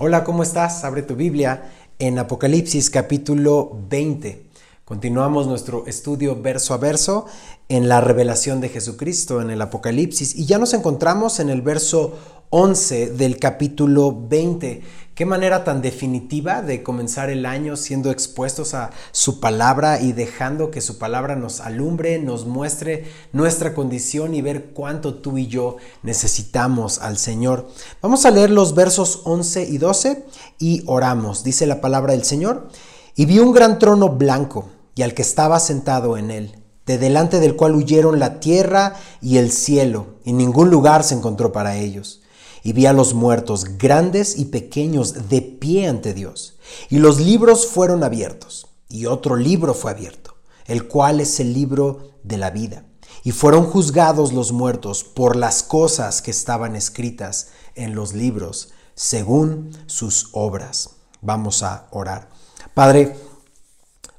Hola, ¿cómo estás? Abre tu Biblia en Apocalipsis capítulo 20. Continuamos nuestro estudio verso a verso en la revelación de Jesucristo en el Apocalipsis y ya nos encontramos en el verso 11 del capítulo 20 Qué manera tan definitiva de comenzar el año siendo expuestos a su palabra y dejando que su palabra nos alumbre, nos muestre nuestra condición y ver cuánto tú y yo necesitamos al Señor. Vamos a leer los versos 11 y 12 y oramos. Dice la palabra del Señor. Y vi un gran trono blanco y al que estaba sentado en él, de delante del cual huyeron la tierra y el cielo, y ningún lugar se encontró para ellos y vi a los muertos, grandes y pequeños, de pie ante Dios. Y los libros fueron abiertos, y otro libro fue abierto, el cual es el libro de la vida. Y fueron juzgados los muertos por las cosas que estaban escritas en los libros, según sus obras. Vamos a orar. Padre,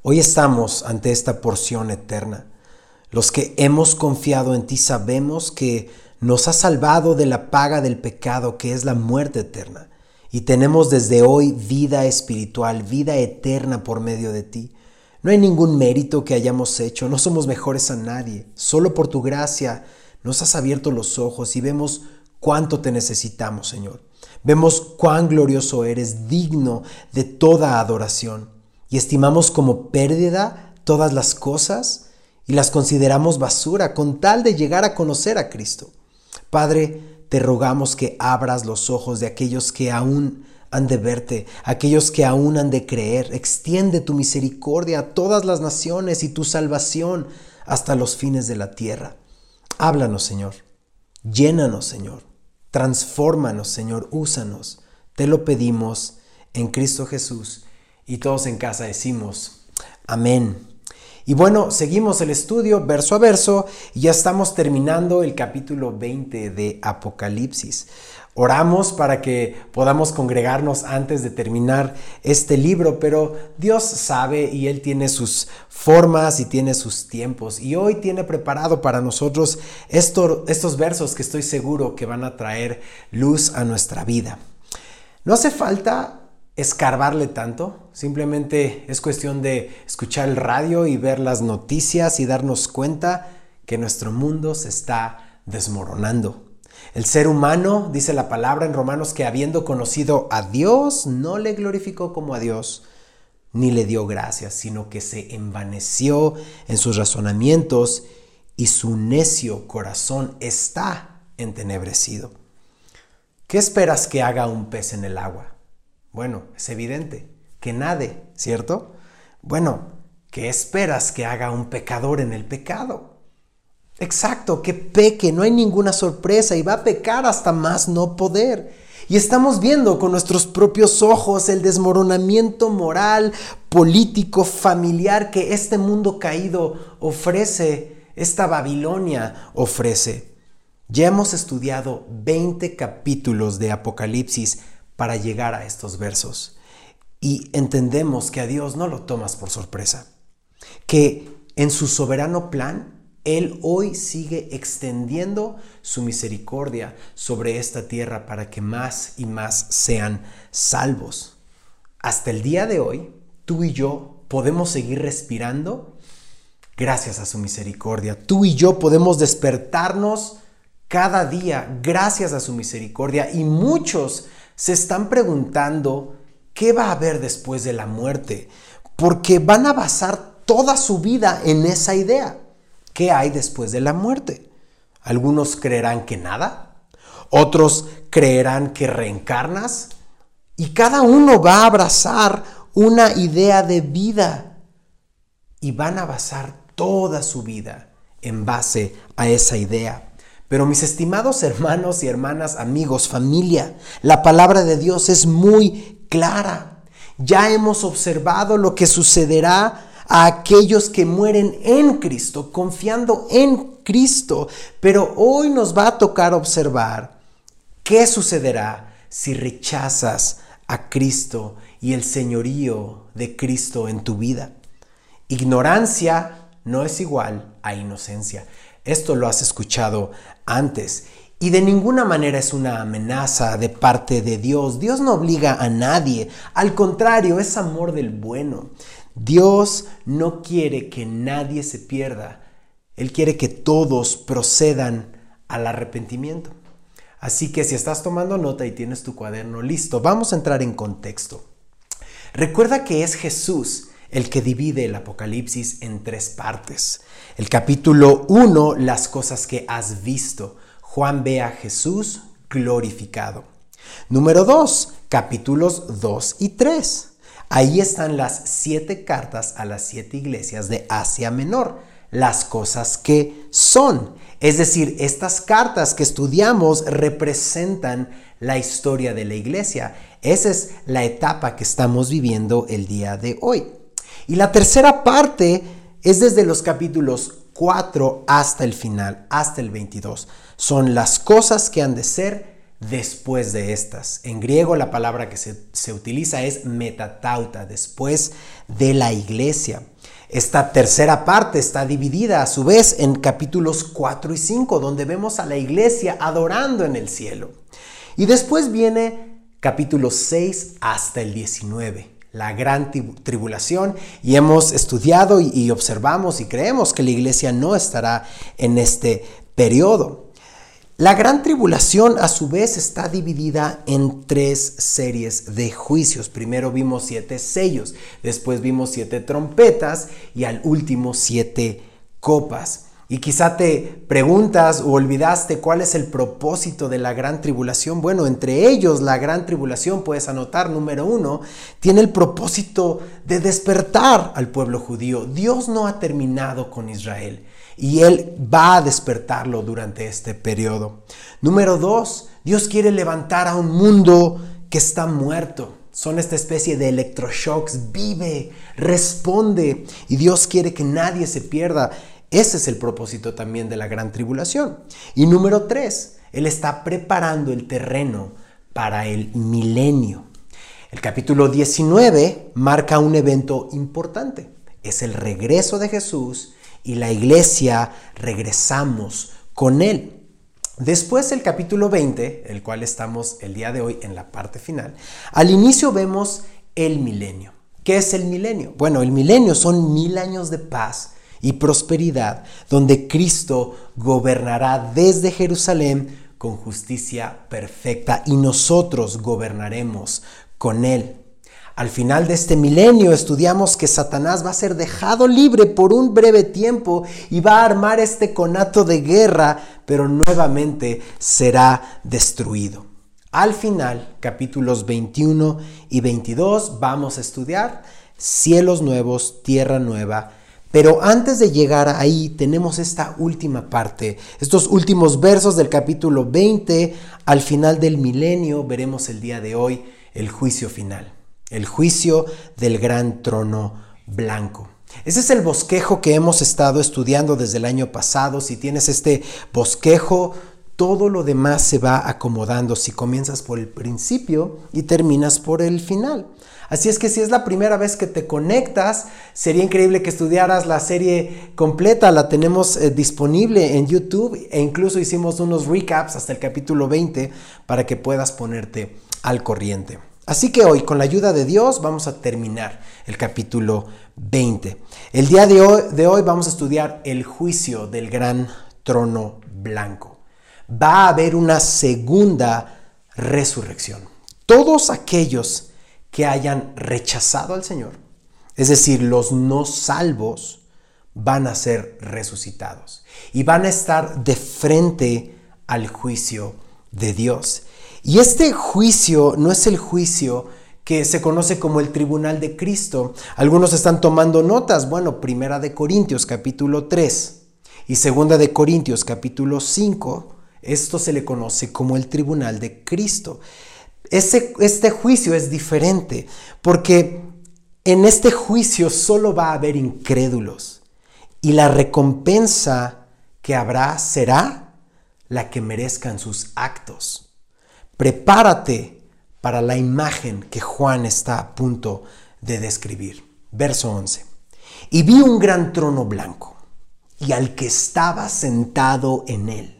hoy estamos ante esta porción eterna. Los que hemos confiado en ti sabemos que nos ha salvado de la paga del pecado que es la muerte eterna. Y tenemos desde hoy vida espiritual, vida eterna por medio de ti. No hay ningún mérito que hayamos hecho, no somos mejores a nadie. Solo por tu gracia nos has abierto los ojos y vemos cuánto te necesitamos, Señor. Vemos cuán glorioso eres, digno de toda adoración. Y estimamos como pérdida todas las cosas y las consideramos basura con tal de llegar a conocer a Cristo. Padre, te rogamos que abras los ojos de aquellos que aún han de verte, aquellos que aún han de creer. Extiende tu misericordia a todas las naciones y tu salvación hasta los fines de la tierra. Háblanos, Señor. Llénanos, Señor. Transfórmanos, Señor. Úsanos. Te lo pedimos en Cristo Jesús. Y todos en casa decimos, amén. Y bueno, seguimos el estudio verso a verso y ya estamos terminando el capítulo 20 de Apocalipsis. Oramos para que podamos congregarnos antes de terminar este libro, pero Dios sabe y Él tiene sus formas y tiene sus tiempos. Y hoy tiene preparado para nosotros estos versos que estoy seguro que van a traer luz a nuestra vida. No hace falta escarbarle tanto, simplemente es cuestión de escuchar el radio y ver las noticias y darnos cuenta que nuestro mundo se está desmoronando. El ser humano, dice la palabra en Romanos, que habiendo conocido a Dios, no le glorificó como a Dios, ni le dio gracias, sino que se envaneció en sus razonamientos y su necio corazón está entenebrecido. ¿Qué esperas que haga un pez en el agua? Bueno, es evidente, que nade, ¿cierto? Bueno, ¿qué esperas que haga un pecador en el pecado? Exacto, que peque, no hay ninguna sorpresa y va a pecar hasta más no poder. Y estamos viendo con nuestros propios ojos el desmoronamiento moral, político, familiar que este mundo caído ofrece, esta Babilonia ofrece. Ya hemos estudiado 20 capítulos de Apocalipsis para llegar a estos versos. Y entendemos que a Dios no lo tomas por sorpresa, que en su soberano plan, Él hoy sigue extendiendo su misericordia sobre esta tierra para que más y más sean salvos. Hasta el día de hoy, tú y yo podemos seguir respirando gracias a su misericordia. Tú y yo podemos despertarnos cada día gracias a su misericordia y muchos se están preguntando qué va a haber después de la muerte, porque van a basar toda su vida en esa idea. ¿Qué hay después de la muerte? Algunos creerán que nada, otros creerán que reencarnas y cada uno va a abrazar una idea de vida y van a basar toda su vida en base a esa idea. Pero mis estimados hermanos y hermanas, amigos, familia, la palabra de Dios es muy clara. Ya hemos observado lo que sucederá a aquellos que mueren en Cristo, confiando en Cristo. Pero hoy nos va a tocar observar qué sucederá si rechazas a Cristo y el señorío de Cristo en tu vida. Ignorancia no es igual a inocencia. Esto lo has escuchado antes. Y de ninguna manera es una amenaza de parte de Dios. Dios no obliga a nadie. Al contrario, es amor del bueno. Dios no quiere que nadie se pierda. Él quiere que todos procedan al arrepentimiento. Así que si estás tomando nota y tienes tu cuaderno listo, vamos a entrar en contexto. Recuerda que es Jesús el que divide el Apocalipsis en tres partes. El capítulo 1, las cosas que has visto. Juan ve a Jesús glorificado. Número 2, capítulos 2 y 3. Ahí están las siete cartas a las siete iglesias de Asia Menor, las cosas que son. Es decir, estas cartas que estudiamos representan la historia de la iglesia. Esa es la etapa que estamos viviendo el día de hoy. Y la tercera parte es desde los capítulos 4 hasta el final, hasta el 22. Son las cosas que han de ser después de estas. En griego la palabra que se, se utiliza es metatauta, después de la iglesia. Esta tercera parte está dividida a su vez en capítulos 4 y 5, donde vemos a la iglesia adorando en el cielo. Y después viene capítulo 6 hasta el 19, la gran tribulación. Y hemos estudiado y observamos y creemos que la iglesia no estará en este periodo. La gran tribulación a su vez está dividida en tres series de juicios. Primero vimos siete sellos, después vimos siete trompetas y al último siete copas. Y quizá te preguntas o olvidaste cuál es el propósito de la gran tribulación. Bueno, entre ellos la gran tribulación, puedes anotar, número uno, tiene el propósito de despertar al pueblo judío. Dios no ha terminado con Israel y Él va a despertarlo durante este periodo. Número dos, Dios quiere levantar a un mundo que está muerto. Son esta especie de electroshocks. Vive, responde. Y Dios quiere que nadie se pierda. Ese es el propósito también de la gran tribulación. Y número tres, Él está preparando el terreno para el milenio. El capítulo 19 marca un evento importante. Es el regreso de Jesús y la iglesia regresamos con él. Después el capítulo 20, el cual estamos el día de hoy en la parte final, al inicio vemos el milenio. ¿Qué es el milenio? Bueno, el milenio son mil años de paz y prosperidad donde Cristo gobernará desde Jerusalén con justicia perfecta y nosotros gobernaremos con Él. Al final de este milenio estudiamos que Satanás va a ser dejado libre por un breve tiempo y va a armar este conato de guerra, pero nuevamente será destruido. Al final, capítulos 21 y 22, vamos a estudiar cielos nuevos, tierra nueva. Pero antes de llegar ahí tenemos esta última parte, estos últimos versos del capítulo 20, al final del milenio veremos el día de hoy el juicio final el juicio del gran trono blanco. Ese es el bosquejo que hemos estado estudiando desde el año pasado. Si tienes este bosquejo, todo lo demás se va acomodando si comienzas por el principio y terminas por el final. Así es que si es la primera vez que te conectas, sería increíble que estudiaras la serie completa. La tenemos eh, disponible en YouTube e incluso hicimos unos recaps hasta el capítulo 20 para que puedas ponerte al corriente. Así que hoy, con la ayuda de Dios, vamos a terminar el capítulo 20. El día de hoy, de hoy, vamos a estudiar el juicio del gran trono blanco. Va a haber una segunda resurrección. Todos aquellos que hayan rechazado al Señor, es decir, los no salvos, van a ser resucitados y van a estar de frente al juicio de Dios. Y este juicio no es el juicio que se conoce como el tribunal de Cristo. Algunos están tomando notas. Bueno, primera de Corintios capítulo 3 y segunda de Corintios capítulo 5, esto se le conoce como el tribunal de Cristo. este juicio es diferente porque en este juicio solo va a haber incrédulos y la recompensa que habrá será la que merezcan sus actos. Prepárate para la imagen que Juan está a punto de describir. Verso 11. Y vi un gran trono blanco y al que estaba sentado en él.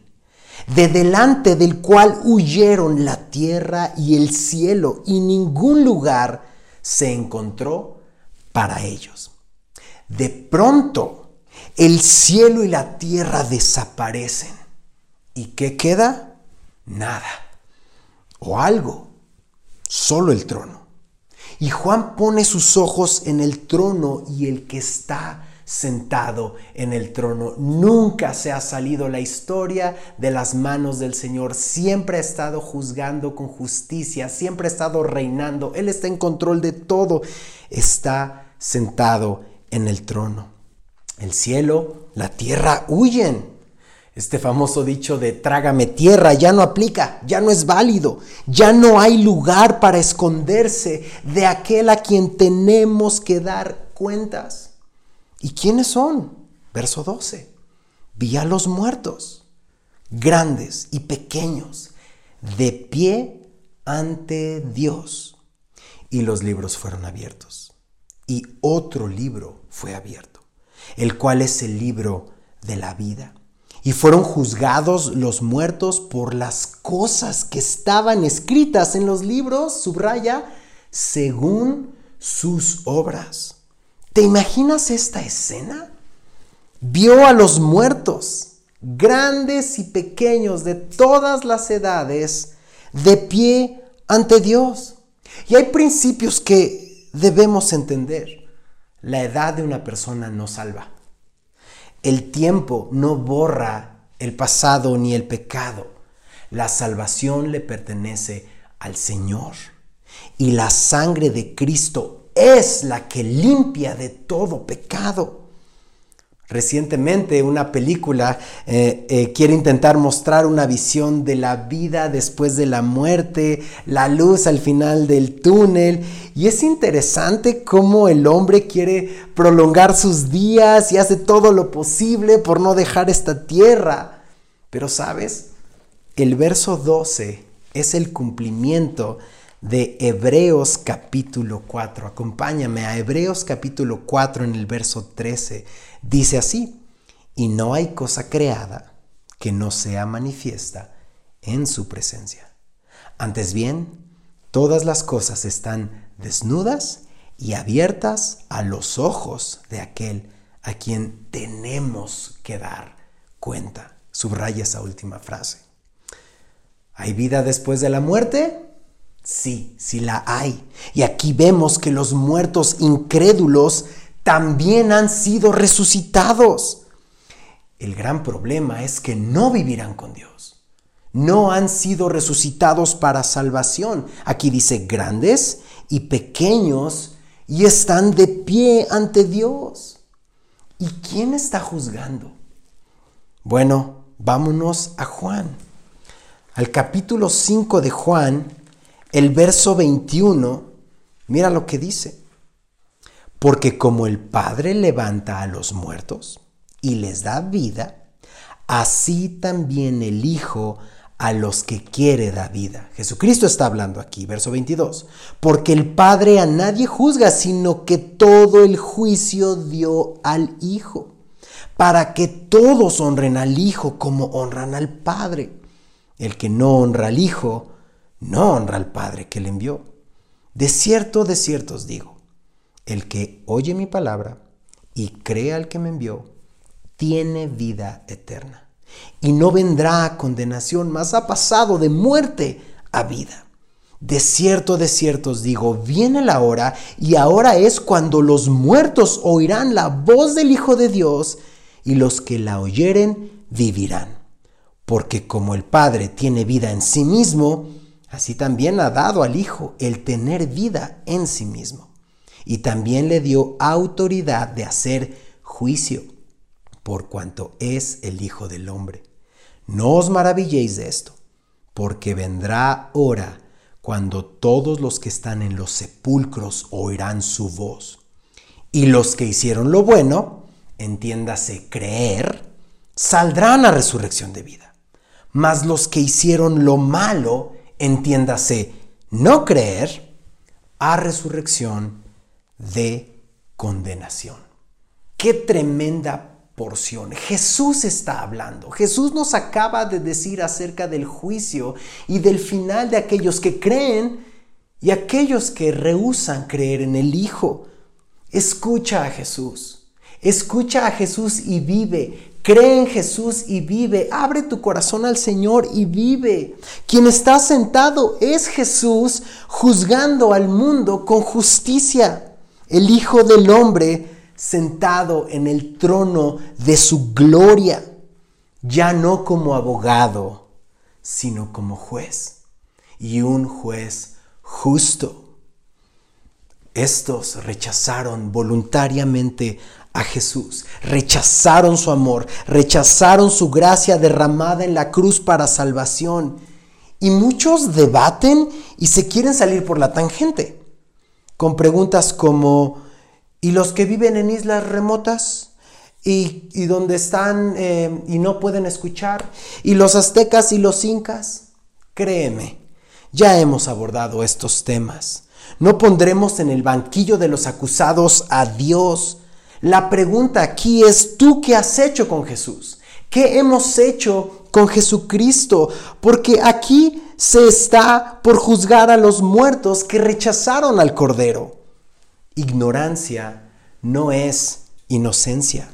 De delante del cual huyeron la tierra y el cielo, y ningún lugar se encontró para ellos. De pronto, el cielo y la tierra desaparecen. ¿Y qué queda? Nada. O algo. Solo el trono. Y Juan pone sus ojos en el trono y el que está sentado en el trono. Nunca se ha salido la historia de las manos del Señor. Siempre ha estado juzgando con justicia, siempre ha estado reinando. Él está en control de todo. Está sentado en el trono. El cielo, la tierra huyen. Este famoso dicho de trágame tierra ya no aplica, ya no es válido, ya no hay lugar para esconderse de aquel a quien tenemos que dar cuentas. ¿Y quiénes son? Verso 12. Vi a los muertos, grandes y pequeños, de pie ante Dios. Y los libros fueron abiertos. Y otro libro fue abierto, el cual es el libro de la vida. Y fueron juzgados los muertos por las cosas que estaban escritas en los libros, subraya, según sus obras. ¿Te imaginas esta escena? Vio a los muertos, grandes y pequeños de todas las edades, de pie ante Dios. Y hay principios que debemos entender. La edad de una persona no salva. El tiempo no borra el pasado ni el pecado. La salvación le pertenece al Señor. Y la sangre de Cristo es la que limpia de todo pecado. Recientemente una película eh, eh, quiere intentar mostrar una visión de la vida después de la muerte, la luz al final del túnel. Y es interesante cómo el hombre quiere prolongar sus días y hace todo lo posible por no dejar esta tierra. Pero sabes, el verso 12 es el cumplimiento de Hebreos capítulo 4. Acompáñame a Hebreos capítulo 4 en el verso 13. Dice así, y no hay cosa creada que no sea manifiesta en su presencia. Antes bien, todas las cosas están desnudas y abiertas a los ojos de aquel a quien tenemos que dar cuenta. Subraya esa última frase. ¿Hay vida después de la muerte? Sí, sí la hay. Y aquí vemos que los muertos incrédulos también han sido resucitados. El gran problema es que no vivirán con Dios. No han sido resucitados para salvación. Aquí dice grandes y pequeños y están de pie ante Dios. ¿Y quién está juzgando? Bueno, vámonos a Juan. Al capítulo 5 de Juan el verso 21, mira lo que dice. Porque como el Padre levanta a los muertos y les da vida, así también el Hijo a los que quiere da vida. Jesucristo está hablando aquí, verso 22. Porque el Padre a nadie juzga, sino que todo el juicio dio al Hijo, para que todos honren al Hijo como honran al Padre. El que no honra al Hijo, no honra al Padre que le envió. De cierto, de cierto os digo, el que oye mi palabra y cree al que me envió, tiene vida eterna. Y no vendrá a condenación, mas ha pasado de muerte a vida. De cierto, de cierto os digo, viene la hora y ahora es cuando los muertos oirán la voz del Hijo de Dios y los que la oyeren vivirán. Porque como el Padre tiene vida en sí mismo, Así también ha dado al Hijo el tener vida en sí mismo. Y también le dio autoridad de hacer juicio, por cuanto es el Hijo del Hombre. No os maravilléis de esto, porque vendrá hora cuando todos los que están en los sepulcros oirán su voz. Y los que hicieron lo bueno, entiéndase creer, saldrán a resurrección de vida. Mas los que hicieron lo malo, entiéndase, no creer, a resurrección de condenación. Qué tremenda porción. Jesús está hablando. Jesús nos acaba de decir acerca del juicio y del final de aquellos que creen y aquellos que rehusan creer en el Hijo. Escucha a Jesús. Escucha a Jesús y vive. Cree en Jesús y vive. Abre tu corazón al Señor y vive. Quien está sentado es Jesús juzgando al mundo con justicia. El Hijo del Hombre sentado en el trono de su gloria, ya no como abogado, sino como juez. Y un juez justo. Estos rechazaron voluntariamente a Jesús, rechazaron su amor, rechazaron su gracia derramada en la cruz para salvación. Y muchos debaten y se quieren salir por la tangente, con preguntas como, ¿y los que viven en islas remotas? ¿Y, donde están eh, y no pueden escuchar? ¿Y los aztecas y los incas? Créeme, ya hemos abordado estos temas. No pondremos en el banquillo de los acusados a Dios. La pregunta aquí es, ¿tú qué has hecho con Jesús? ¿Qué hemos hecho con Jesucristo? Porque aquí se está por juzgar a los muertos que rechazaron al Cordero. Ignorancia no es inocencia.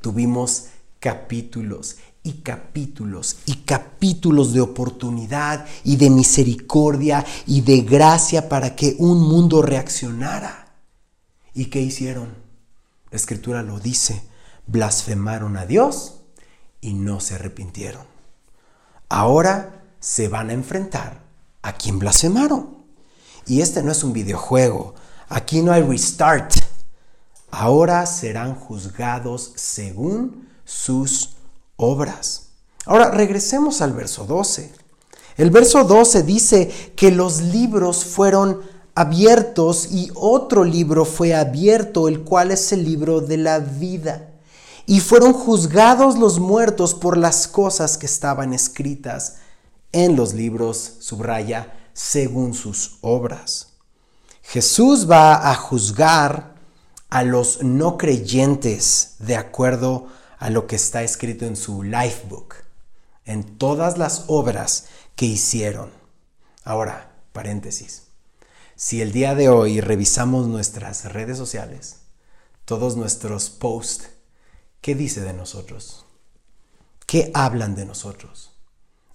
Tuvimos capítulos y capítulos y capítulos de oportunidad y de misericordia y de gracia para que un mundo reaccionara. ¿Y qué hicieron? La escritura lo dice, blasfemaron a Dios y no se arrepintieron. Ahora se van a enfrentar a quien blasfemaron. Y este no es un videojuego, aquí no hay restart. Ahora serán juzgados según sus obras. Ahora regresemos al verso 12. El verso 12 dice que los libros fueron abiertos y otro libro fue abierto, el cual es el libro de la vida. Y fueron juzgados los muertos por las cosas que estaban escritas en los libros, subraya, según sus obras. Jesús va a juzgar a los no creyentes de acuerdo a lo que está escrito en su lifebook, en todas las obras que hicieron. Ahora, paréntesis. Si el día de hoy revisamos nuestras redes sociales, todos nuestros posts, ¿qué dice de nosotros? ¿Qué hablan de nosotros?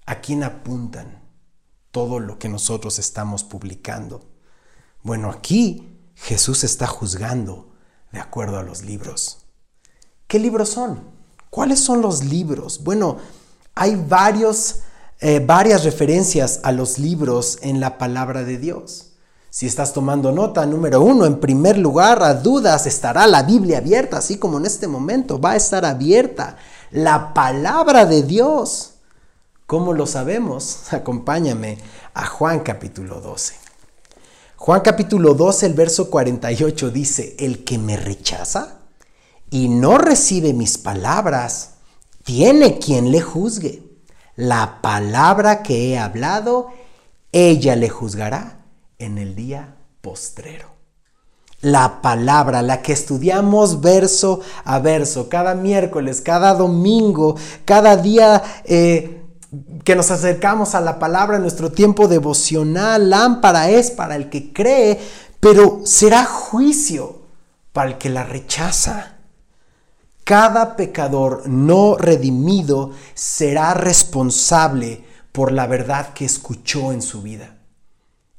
¿A quién apuntan todo lo que nosotros estamos publicando? Bueno, aquí Jesús está juzgando de acuerdo a los libros. ¿Qué libros son? ¿Cuáles son los libros? Bueno, hay varios, eh, varias referencias a los libros en la palabra de Dios. Si estás tomando nota, número uno, en primer lugar, a dudas, estará la Biblia abierta, así como en este momento va a estar abierta la palabra de Dios. ¿Cómo lo sabemos? Acompáñame a Juan capítulo 12. Juan capítulo 12, el verso 48 dice, el que me rechaza y no recibe mis palabras, tiene quien le juzgue. La palabra que he hablado, ella le juzgará en el día postrero. La palabra, la que estudiamos verso a verso, cada miércoles, cada domingo, cada día eh, que nos acercamos a la palabra en nuestro tiempo devocional, lámpara es para el que cree, pero será juicio para el que la rechaza. Cada pecador no redimido será responsable por la verdad que escuchó en su vida.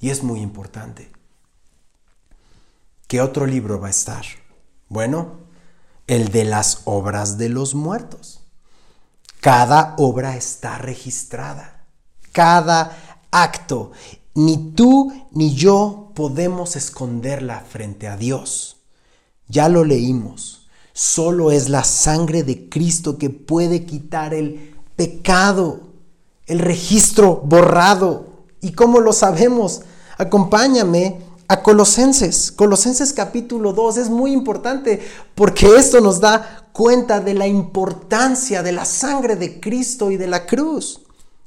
Y es muy importante. ¿Qué otro libro va a estar? Bueno, el de las obras de los muertos. Cada obra está registrada. Cada acto. Ni tú ni yo podemos esconderla frente a Dios. Ya lo leímos. Solo es la sangre de Cristo que puede quitar el pecado, el registro borrado. ¿Y cómo lo sabemos? Acompáñame a Colosenses. Colosenses capítulo 2 es muy importante porque esto nos da cuenta de la importancia de la sangre de Cristo y de la cruz.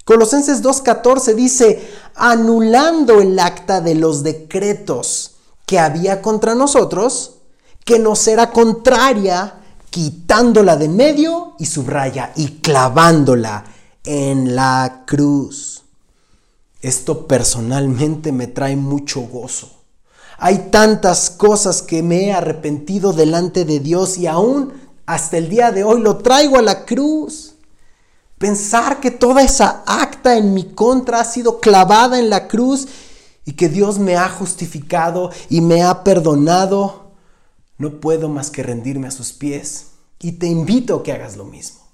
Colosenses 2.14 dice, anulando el acta de los decretos que había contra nosotros, que nos era contraria, quitándola de medio y subraya y clavándola en la cruz. Esto personalmente me trae mucho gozo. Hay tantas cosas que me he arrepentido delante de Dios y aún hasta el día de hoy lo traigo a la cruz. Pensar que toda esa acta en mi contra ha sido clavada en la cruz y que Dios me ha justificado y me ha perdonado, no puedo más que rendirme a sus pies y te invito a que hagas lo mismo.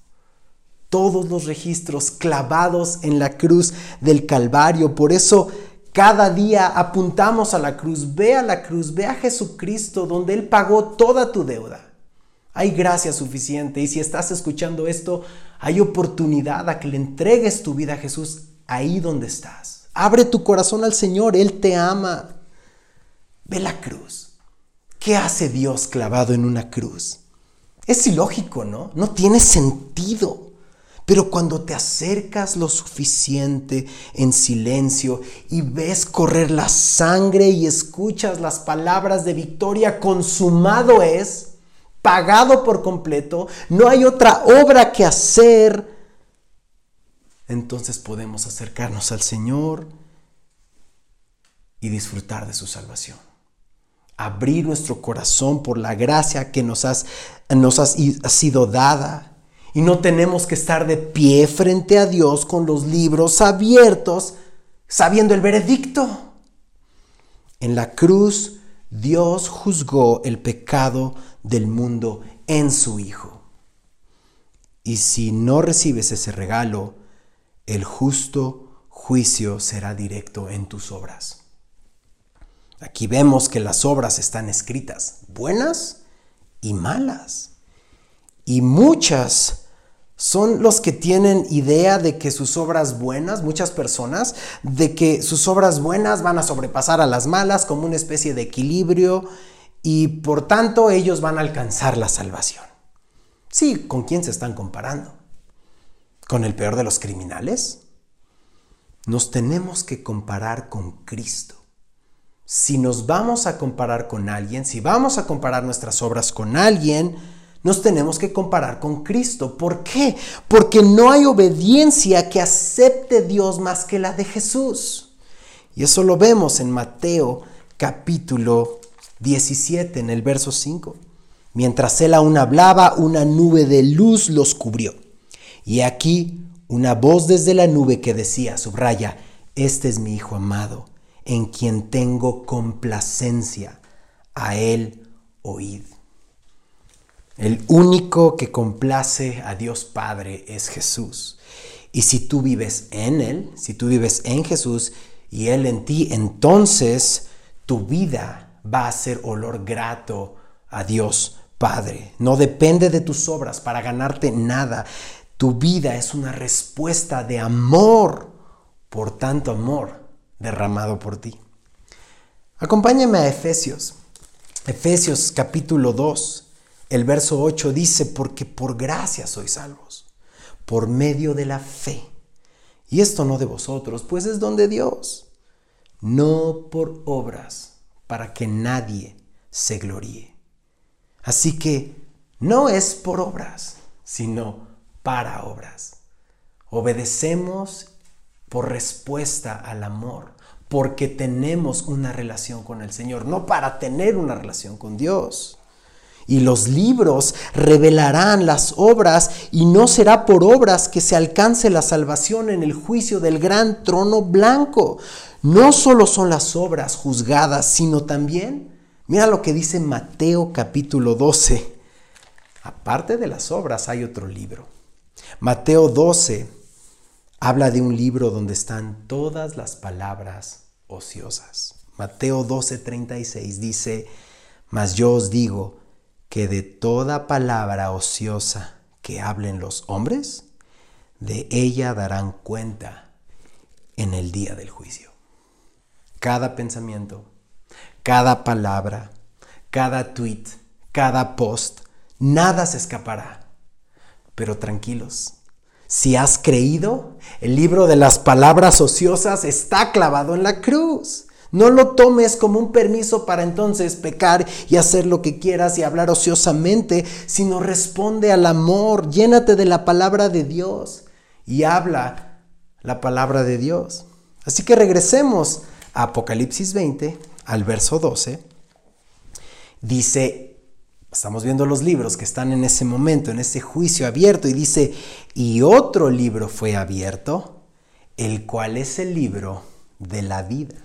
Todos los registros clavados en la cruz del Calvario, por eso cada día apuntamos a la cruz, ve a la cruz, ve a Jesucristo donde Él pagó toda tu deuda. Hay gracia suficiente y si estás escuchando esto, hay oportunidad a que le entregues tu vida a Jesús ahí donde estás. Abre tu corazón al Señor, Él te ama. Ve la cruz. ¿Qué hace Dios clavado en una cruz? Es ilógico, ¿no? No tiene sentido. Pero cuando te acercas lo suficiente en silencio y ves correr la sangre y escuchas las palabras de victoria, consumado es, pagado por completo, no hay otra obra que hacer, entonces podemos acercarnos al Señor y disfrutar de su salvación. Abrir nuestro corazón por la gracia que nos, has, nos ha sido dada y no tenemos que estar de pie frente a Dios con los libros abiertos, sabiendo el veredicto. En la cruz, Dios juzgó el pecado del mundo en su Hijo. Y si no recibes ese regalo, el justo juicio será directo en tus obras. Aquí vemos que las obras están escritas, buenas y malas. Y muchas son los que tienen idea de que sus obras buenas, muchas personas, de que sus obras buenas van a sobrepasar a las malas como una especie de equilibrio y por tanto ellos van a alcanzar la salvación. Sí, ¿con quién se están comparando? ¿Con el peor de los criminales? Nos tenemos que comparar con Cristo. Si nos vamos a comparar con alguien, si vamos a comparar nuestras obras con alguien, nos tenemos que comparar con Cristo. ¿Por qué? Porque no hay obediencia que acepte Dios más que la de Jesús. Y eso lo vemos en Mateo capítulo 17, en el verso 5. Mientras él aún hablaba, una nube de luz los cubrió. Y aquí una voz desde la nube que decía, subraya, este es mi Hijo amado, en quien tengo complacencia, a él oíd. El único que complace a Dios Padre es Jesús. Y si tú vives en Él, si tú vives en Jesús y Él en ti, entonces tu vida va a ser olor grato a Dios Padre. No depende de tus obras para ganarte nada. Tu vida es una respuesta de amor por tanto amor derramado por ti. Acompáñame a Efesios. Efesios capítulo 2. El verso 8 dice, porque por gracia sois salvos, por medio de la fe. Y esto no de vosotros, pues es don de Dios, no por obras, para que nadie se gloríe. Así que no es por obras, sino para obras. Obedecemos por respuesta al amor, porque tenemos una relación con el Señor, no para tener una relación con Dios. Y los libros revelarán las obras y no será por obras que se alcance la salvación en el juicio del gran trono blanco. No solo son las obras juzgadas, sino también, mira lo que dice Mateo capítulo 12. Aparte de las obras hay otro libro. Mateo 12 habla de un libro donde están todas las palabras ociosas. Mateo 12:36 dice, mas yo os digo, que de toda palabra ociosa que hablen los hombres, de ella darán cuenta en el día del juicio. Cada pensamiento, cada palabra, cada tweet, cada post, nada se escapará. Pero tranquilos, si has creído, el libro de las palabras ociosas está clavado en la cruz. No lo tomes como un permiso para entonces pecar y hacer lo que quieras y hablar ociosamente, sino responde al amor, llénate de la palabra de Dios y habla la palabra de Dios. Así que regresemos a Apocalipsis 20, al verso 12. Dice, estamos viendo los libros que están en ese momento, en ese juicio abierto, y dice, y otro libro fue abierto, el cual es el libro de la vida.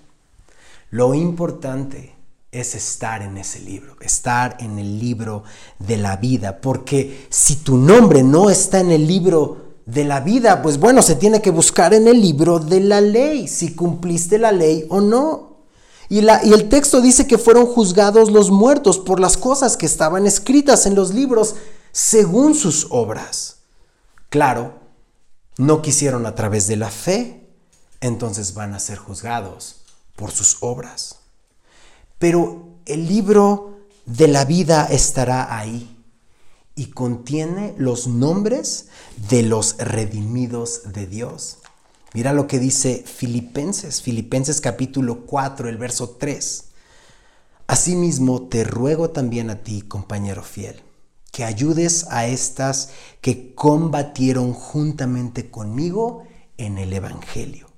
Lo importante es estar en ese libro, estar en el libro de la vida, porque si tu nombre no está en el libro de la vida, pues bueno, se tiene que buscar en el libro de la ley, si cumpliste la ley o no. Y, la, y el texto dice que fueron juzgados los muertos por las cosas que estaban escritas en los libros según sus obras. Claro, no quisieron a través de la fe, entonces van a ser juzgados por sus obras. Pero el libro de la vida estará ahí y contiene los nombres de los redimidos de Dios. Mira lo que dice Filipenses, Filipenses capítulo 4, el verso 3. Asimismo, te ruego también a ti, compañero fiel, que ayudes a estas que combatieron juntamente conmigo en el Evangelio,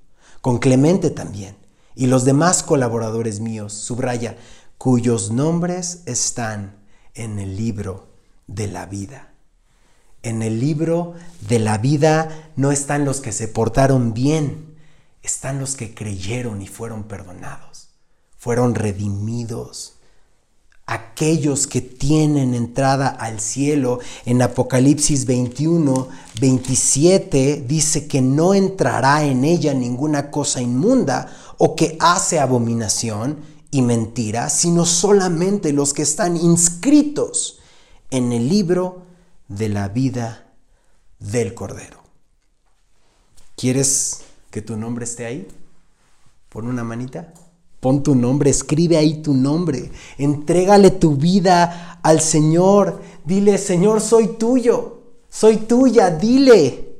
con Clemente también, y los demás colaboradores míos, subraya, cuyos nombres están en el libro de la vida. En el libro de la vida no están los que se portaron bien, están los que creyeron y fueron perdonados, fueron redimidos. Aquellos que tienen entrada al cielo, en Apocalipsis 21, 27, dice que no entrará en ella ninguna cosa inmunda o que hace abominación y mentira, sino solamente los que están inscritos en el libro de la vida del Cordero. ¿Quieres que tu nombre esté ahí? Pon una manita. Pon tu nombre, escribe ahí tu nombre. Entrégale tu vida al Señor. Dile, Señor, soy tuyo. Soy tuya. Dile.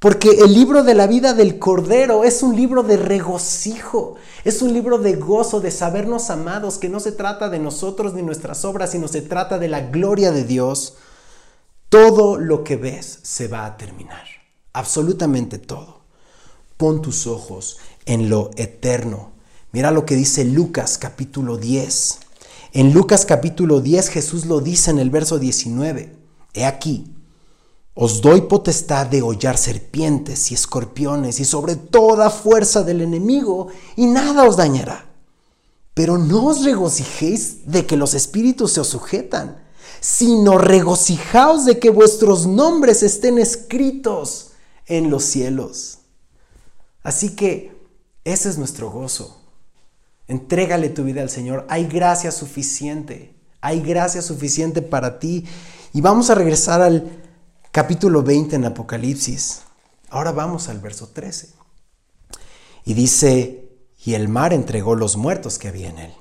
Porque el libro de la vida del Cordero es un libro de regocijo, es un libro de gozo, de sabernos amados, que no se trata de nosotros ni nuestras obras, sino se trata de la gloria de Dios. Todo lo que ves se va a terminar, absolutamente todo. Pon tus ojos en lo eterno. Mira lo que dice Lucas capítulo 10. En Lucas capítulo 10 Jesús lo dice en el verso 19. He aquí, os doy potestad de hollar serpientes y escorpiones y sobre toda fuerza del enemigo, y nada os dañará. Pero no os regocijéis de que los espíritus se os sujetan, sino regocijaos de que vuestros nombres estén escritos en los cielos. Así que ese es nuestro gozo. Entrégale tu vida al Señor. Hay gracia suficiente. Hay gracia suficiente para ti. Y vamos a regresar al capítulo 20 en Apocalipsis. Ahora vamos al verso 13. Y dice, y el mar entregó los muertos que había en él.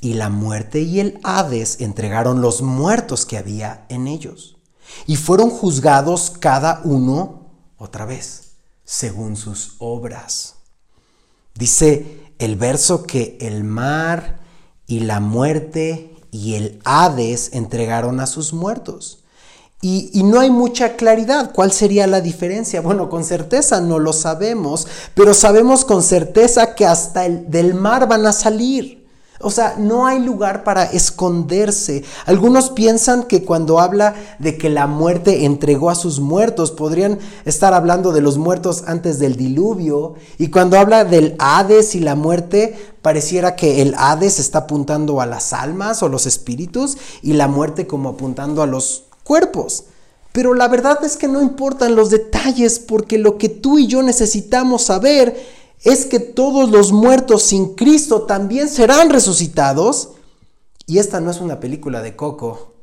Y la muerte y el Hades entregaron los muertos que había en ellos. Y fueron juzgados cada uno, otra vez, según sus obras. Dice el verso que el mar y la muerte y el Hades entregaron a sus muertos. Y, no hay mucha claridad. ¿Cuál sería la diferencia? Bueno, con certeza no lo sabemos, pero sabemos con certeza que hasta el del mar van a salir. O sea, no hay lugar para esconderse. Algunos piensan que cuando habla de que la muerte entregó a sus muertos, podrían estar hablando de los muertos antes del diluvio. Y cuando habla del Hades y la muerte, pareciera que el Hades está apuntando a las almas o los espíritus y la muerte como apuntando a los cuerpos. Pero la verdad es que no importan los detalles porque lo que tú y yo necesitamos saber es que todos los muertos sin Cristo también serán resucitados. Y esta no es una película de Coco.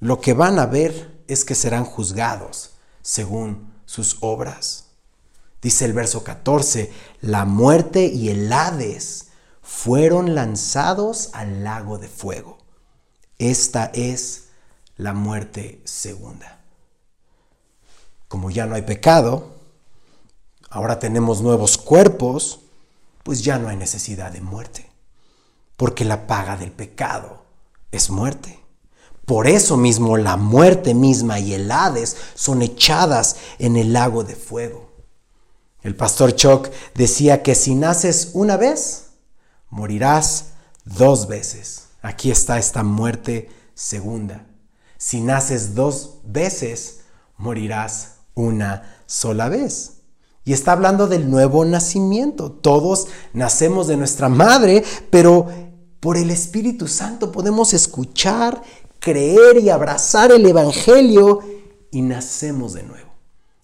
Lo que van a ver es que serán juzgados según sus obras. Dice el verso 14, la muerte y el Hades fueron lanzados al lago de fuego. Esta es la muerte segunda. Como ya no hay pecado, ahora tenemos nuevos cuerpos, pues ya no hay necesidad de muerte, porque la paga del pecado es muerte. Por eso mismo la muerte misma y el Hades son echadas en el lago de fuego. El pastor Choc decía que si naces una vez, morirás dos veces. Aquí está esta muerte segunda. Si naces dos veces, morirás una sola vez. Y está hablando del nuevo nacimiento. Todos nacemos de nuestra madre, pero por el Espíritu Santo podemos escuchar, creer y abrazar el Evangelio y nacemos de nuevo.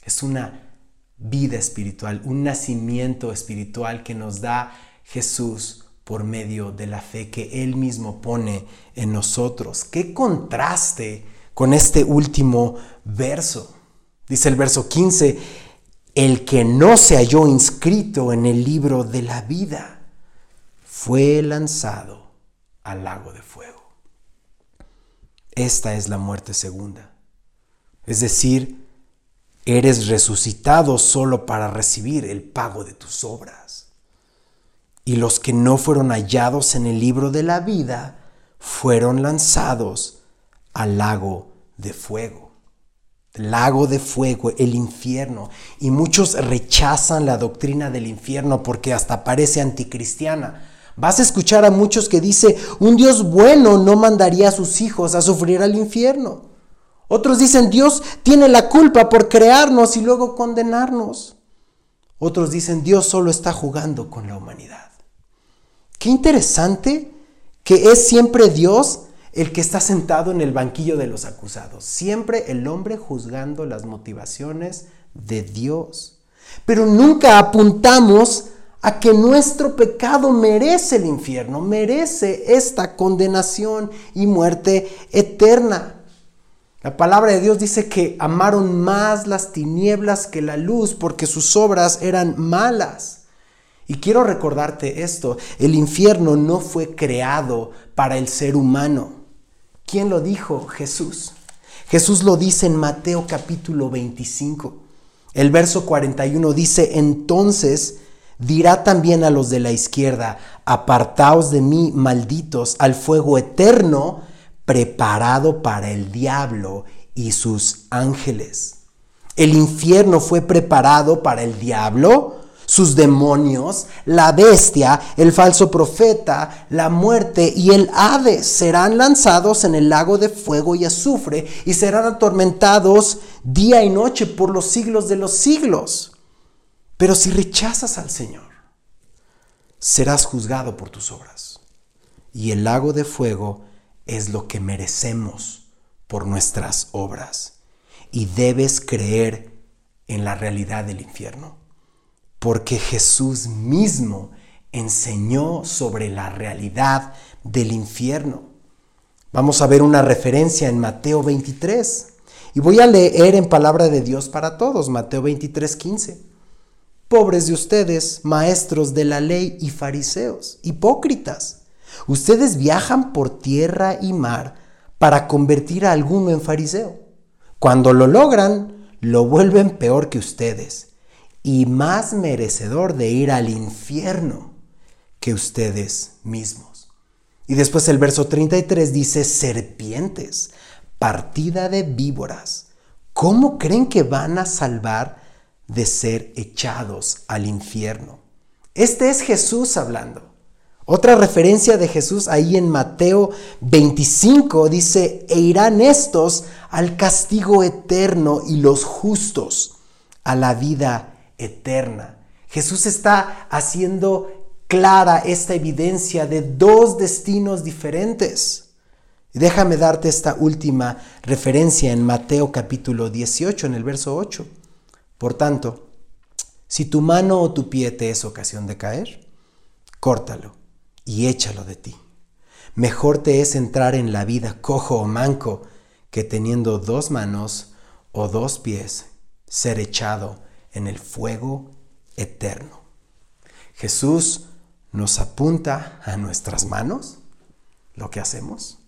Es una vida espiritual, un nacimiento espiritual que nos da Jesús por medio de la fe que Él mismo pone en nosotros. Qué contraste con este último verso. Dice el verso 15, el que no se halló inscrito en el libro de la vida fue lanzado al lago de fuego. Esta es la muerte segunda. Es decir, eres resucitado solo para recibir el pago de tus obras. Y los que no fueron hallados en el libro de la vida fueron lanzados al lago de fuego lago de fuego, el infierno. Y muchos rechazan la doctrina del infierno porque hasta parece anticristiana. Vas a escuchar a muchos que dice, un Dios bueno no mandaría a sus hijos a sufrir al infierno. Otros dicen, Dios tiene la culpa por crearnos y luego condenarnos. Otros dicen, Dios solo está jugando con la humanidad. Qué interesante que es siempre Dios el que está sentado en el banquillo de los acusados. Siempre el hombre juzgando las motivaciones de Dios. Pero nunca apuntamos a que nuestro pecado merece el infierno, merece esta condenación y muerte eterna. La palabra de Dios dice que amaron más las tinieblas que la luz porque sus obras eran malas. Y quiero recordarte esto, el infierno no fue creado para el ser humano. ¿Quién lo dijo? Jesús. Jesús lo dice en Mateo capítulo 25. El verso 41 dice, entonces dirá también a los de la izquierda, apartaos de mí, malditos, al fuego eterno preparado para el diablo y sus ángeles. El infierno fue preparado para el diablo, sus demonios, la bestia, el falso profeta, la muerte y el Hades serán lanzados en el lago de fuego y azufre y serán atormentados día y noche por los siglos de los siglos. Pero si rechazas al Señor, serás juzgado por tus obras. Y el lago de fuego es lo que merecemos por nuestras obras. Y debes creer en la realidad del infierno porque Jesús mismo enseñó sobre la realidad del infierno. Vamos a ver una referencia en Mateo 23. Y voy a leer en palabra de Dios para todos, Mateo 23, 15. Pobres de ustedes, maestros de la ley y fariseos, hipócritas. Ustedes viajan por tierra y mar para convertir a alguno en fariseo. Cuando lo logran, lo vuelven peor que ustedes y más merecedor de ir al infierno que ustedes mismos. Y después el verso 33 dice, serpientes, partida de víboras, ¿cómo creen que van a salvar de ser echados al infierno? Este es Jesús hablando. Otra referencia de Jesús ahí en Mateo 25 dice, e irán estos al castigo eterno y los justos a la vida eterna. Jesús está haciendo clara esta evidencia de dos destinos diferentes. déjame darte esta última referencia en Mateo capítulo 18, en el verso 8. Por tanto, si tu mano o tu pie te es ocasión de caer, córtalo y échalo de ti. Mejor te es entrar en la vida cojo o manco que teniendo dos manos o dos pies ser echado en el fuego eterno. Jesús nos apunta a nuestras manos, lo que hacemos,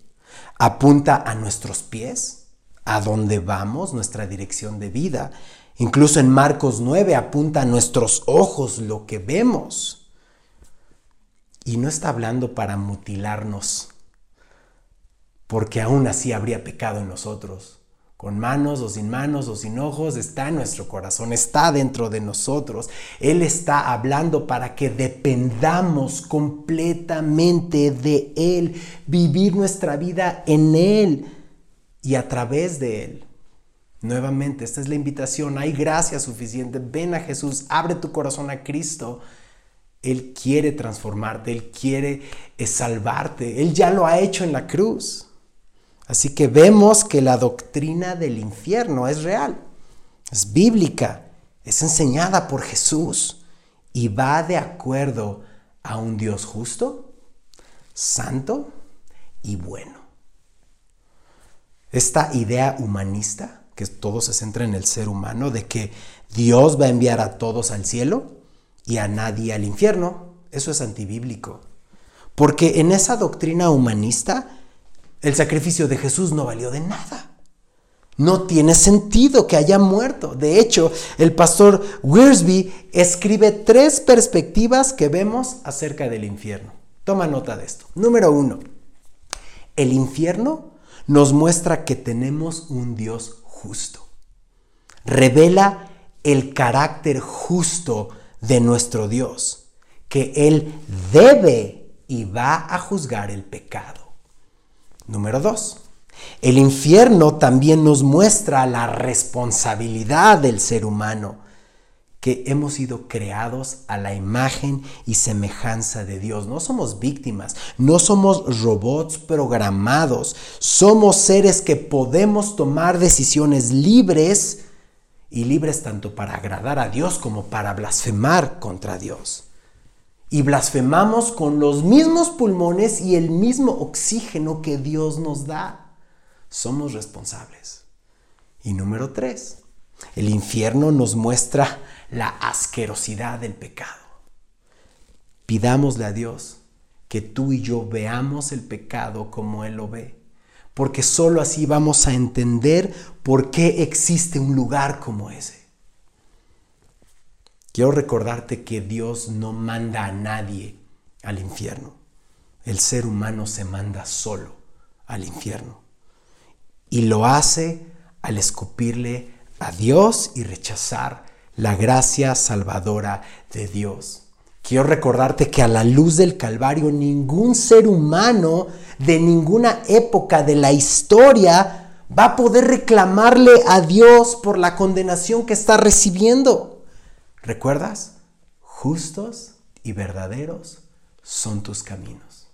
apunta a nuestros pies, a dónde vamos, nuestra dirección de vida. Incluso en Marcos 9 apunta a nuestros ojos, lo que vemos. Y no está hablando para mutilarnos, porque aún así habría pecado en nosotros. Con manos o sin manos o sin ojos, está en nuestro corazón, está dentro de nosotros. Él está hablando para que dependamos completamente de Él, vivir nuestra vida en Él y a través de Él. Nuevamente, esta es la invitación, hay gracia suficiente, ven a Jesús, abre tu corazón a Cristo. Él quiere transformarte, Él quiere eh, salvarte, Él ya lo ha hecho en la cruz. Así que vemos que la doctrina del infierno es real, es bíblica, es enseñada por Jesús y va de acuerdo a un Dios justo, santo y bueno. Esta idea humanista que todo se centra en el ser humano, de que Dios va a enviar a todos al cielo y a nadie al infierno. Eso es antibíblico. Porque en esa doctrina humanista, el sacrificio de Jesús no valió de nada. No tiene sentido que haya muerto. De hecho, el pastor Wiersbe escribe tres perspectivas que vemos acerca del infierno. Toma nota de esto. Número uno, el infierno nos muestra que tenemos un Dios justo. Revela el carácter justo de nuestro Dios, que Él debe y va a juzgar el pecado. Número dos, el infierno también nos muestra la responsabilidad del ser humano que hemos sido creados a la imagen y semejanza de Dios. No somos víctimas, no somos robots programados, somos seres que podemos tomar decisiones libres y libres tanto para agradar a Dios como para blasfemar contra Dios. Y blasfemamos con los mismos pulmones y el mismo oxígeno que Dios nos da. Somos responsables. Y número tres, el infierno nos muestra la asquerosidad del pecado. Pidámosle a Dios que tú y yo veamos el pecado como Él lo ve, porque sólo así vamos a entender por qué existe un lugar como ese. Quiero recordarte que Dios no manda a nadie al infierno. El ser humano se manda solo al infierno. Y lo hace al escupirle a Dios y rechazar la gracia salvadora de Dios. Quiero recordarte que a la luz del Calvario ningún ser humano de ninguna época de la historia va a poder reclamarle a Dios por la condenación que está recibiendo. ¿Recuerdas? Justos y verdaderos son tus caminos.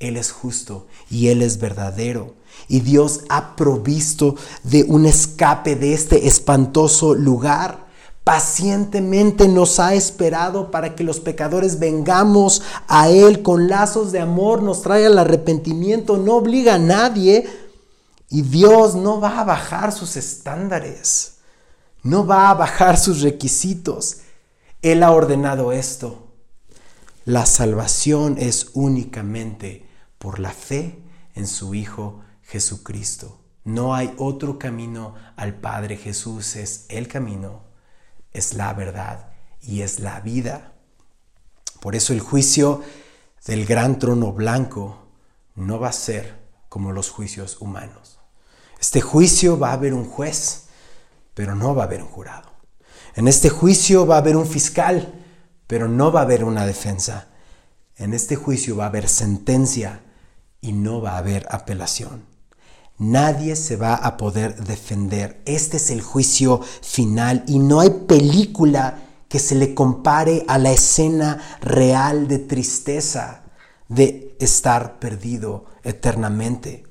Él es justo y Él es verdadero. Y Dios ha provisto de un escape de este espantoso lugar pacientemente nos ha esperado para que los pecadores vengamos a Él con lazos de amor, nos traiga el arrepentimiento, no obliga a nadie y Dios no va a bajar sus estándares, no va a bajar sus requisitos. Él ha ordenado esto. La salvación es únicamente por la fe en su Hijo Jesucristo. No hay otro camino al Padre. Jesús es el camino es la verdad y es la vida. Por eso el juicio del gran trono blanco no va a ser como los juicios humanos. Este juicio va a haber un juez, pero no va a haber un jurado. En este juicio va a haber un fiscal, pero no va a haber una defensa. En este juicio va a haber sentencia y no va a haber apelación. Nadie se va a poder defender. Este es el juicio final y no hay película que se le compare a la escena real de tristeza de estar perdido eternamente.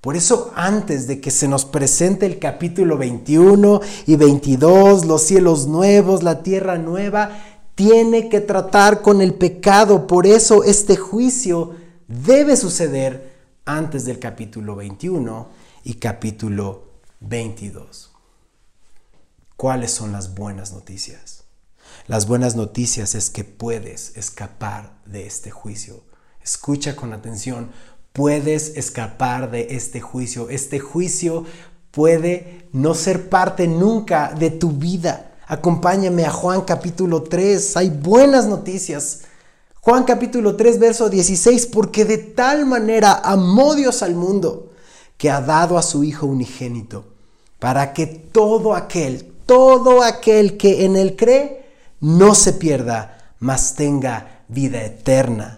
Por eso antes de que se nos presente el capítulo 21 y 22, los cielos nuevos, la tierra nueva, tiene que tratar con el pecado. Por eso este juicio debe suceder antes del capítulo 21 y capítulo 22. ¿Cuáles son las buenas noticias? Las buenas noticias es que puedes escapar de este juicio. Escucha con atención, puedes escapar de este juicio. Este juicio puede no ser parte nunca de tu vida. Acompáñame a Juan capítulo 3. Hay buenas noticias Juan capítulo 3, verso 16, porque de tal manera amó Dios al mundo que ha dado a su Hijo unigénito, para que todo aquel, todo aquel que en él cree, no se pierda, mas tenga vida eterna.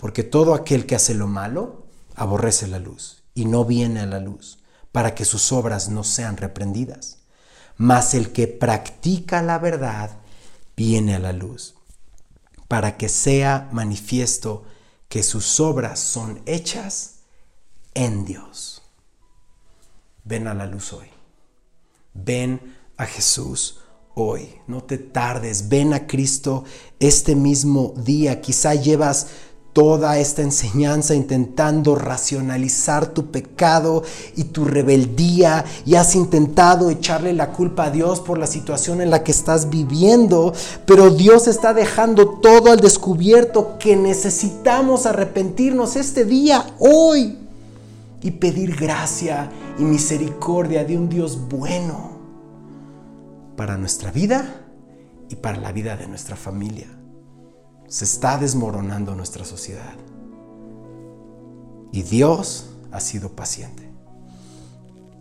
Porque todo aquel que hace lo malo aborrece la luz y no viene a la luz para que sus obras no sean reprendidas. Mas el que practica la verdad viene a la luz, para que sea manifiesto que sus obras son hechas en Dios. Ven a la luz hoy. Ven a Jesús hoy. No te tardes. Ven a Cristo este mismo día. Quizá llevas toda esta enseñanza intentando racionalizar tu pecado y tu rebeldía y has intentado echarle la culpa a Dios por la situación en la que estás viviendo, pero Dios está dejando todo al descubierto que necesitamos arrepentirnos este día, hoy, y pedir gracia y misericordia de un Dios bueno para nuestra vida y para la vida de nuestra familia se está desmoronando nuestra sociedad. Y Dios ha sido paciente.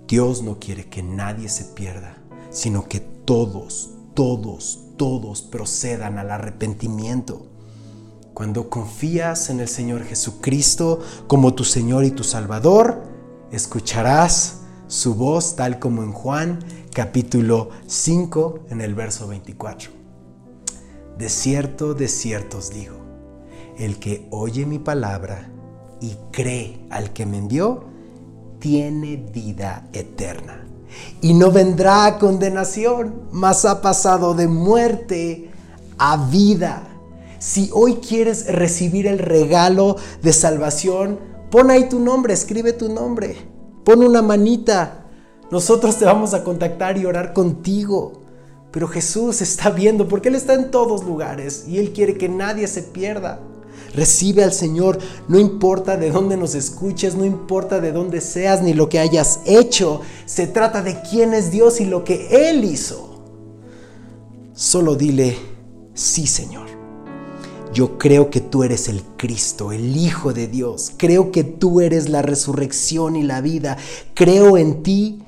Dios no quiere que nadie se pierda, sino que todos, todos, todos procedan al arrepentimiento. Cuando confías en el Señor Jesucristo como tu Señor y tu Salvador, escucharás su voz tal como en Juan capítulo 5 en el verso 24. De cierto, de cierto os digo, el que oye mi palabra y cree al que me envió, tiene vida eterna. Y no vendrá a condenación, mas ha pasado de muerte a vida. Si hoy quieres recibir el regalo de salvación, pon ahí tu nombre, escribe tu nombre, pon una manita. Nosotros te vamos a contactar y orar contigo. Pero Jesús está viendo porque Él está en todos lugares y Él quiere que nadie se pierda. Recibe al Señor, no importa de dónde nos escuches, no importa de dónde seas ni lo que hayas hecho, se trata de quién es Dios y lo que Él hizo. Solo dile, sí Señor, yo creo que tú eres el Cristo, el Hijo de Dios, creo que tú eres la resurrección y la vida, creo en ti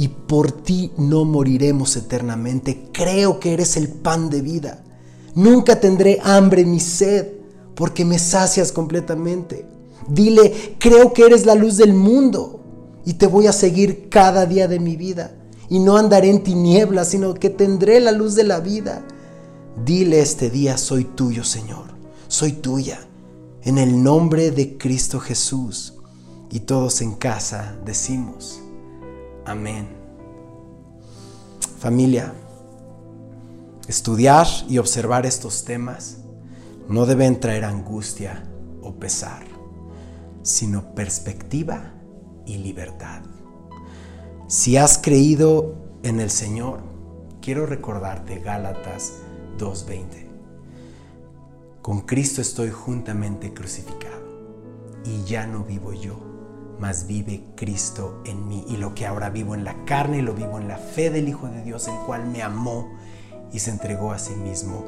y por ti no moriremos eternamente. Creo que eres el pan de vida. Nunca tendré hambre ni sed, porque me sacias completamente. Dile, creo que eres la luz del mundo y te voy a seguir cada día de mi vida. Y no andaré en tinieblas, sino que tendré la luz de la vida. Dile este día, soy tuyo, Señor, soy tuya. En el nombre de Cristo Jesús. Y todos en casa decimos, Amén. Familia, estudiar y observar estos temas no deben traer angustia o pesar, sino perspectiva y libertad. Si has creído en el Señor, quiero recordarte Gálatas 2.20. Con Cristo estoy juntamente crucificado y ya no vivo yo mas vive Cristo en mí. Y lo que ahora vivo en la carne, lo vivo en la fe del Hijo de Dios, el cual me amó y se entregó a sí mismo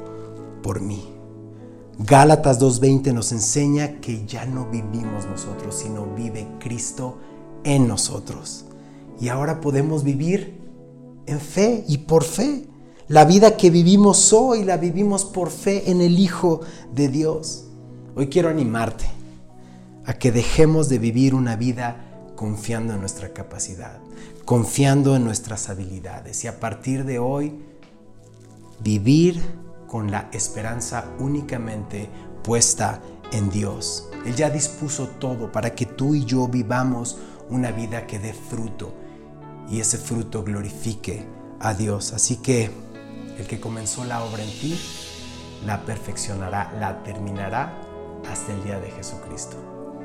por mí. Gálatas 2.20 nos enseña que ya no vivimos nosotros, sino vive Cristo en nosotros. Y ahora podemos vivir en fe y por fe. La vida que vivimos hoy la vivimos por fe en el Hijo de Dios. Hoy quiero animarte a que dejemos de vivir una vida confiando en nuestra capacidad, confiando en nuestras habilidades y a partir de hoy vivir con la esperanza únicamente puesta en Dios. Él ya dispuso todo para que tú y yo vivamos una vida que dé fruto y ese fruto glorifique a Dios. Así que el que comenzó la obra en ti, la perfeccionará, la terminará hasta el día de Jesucristo.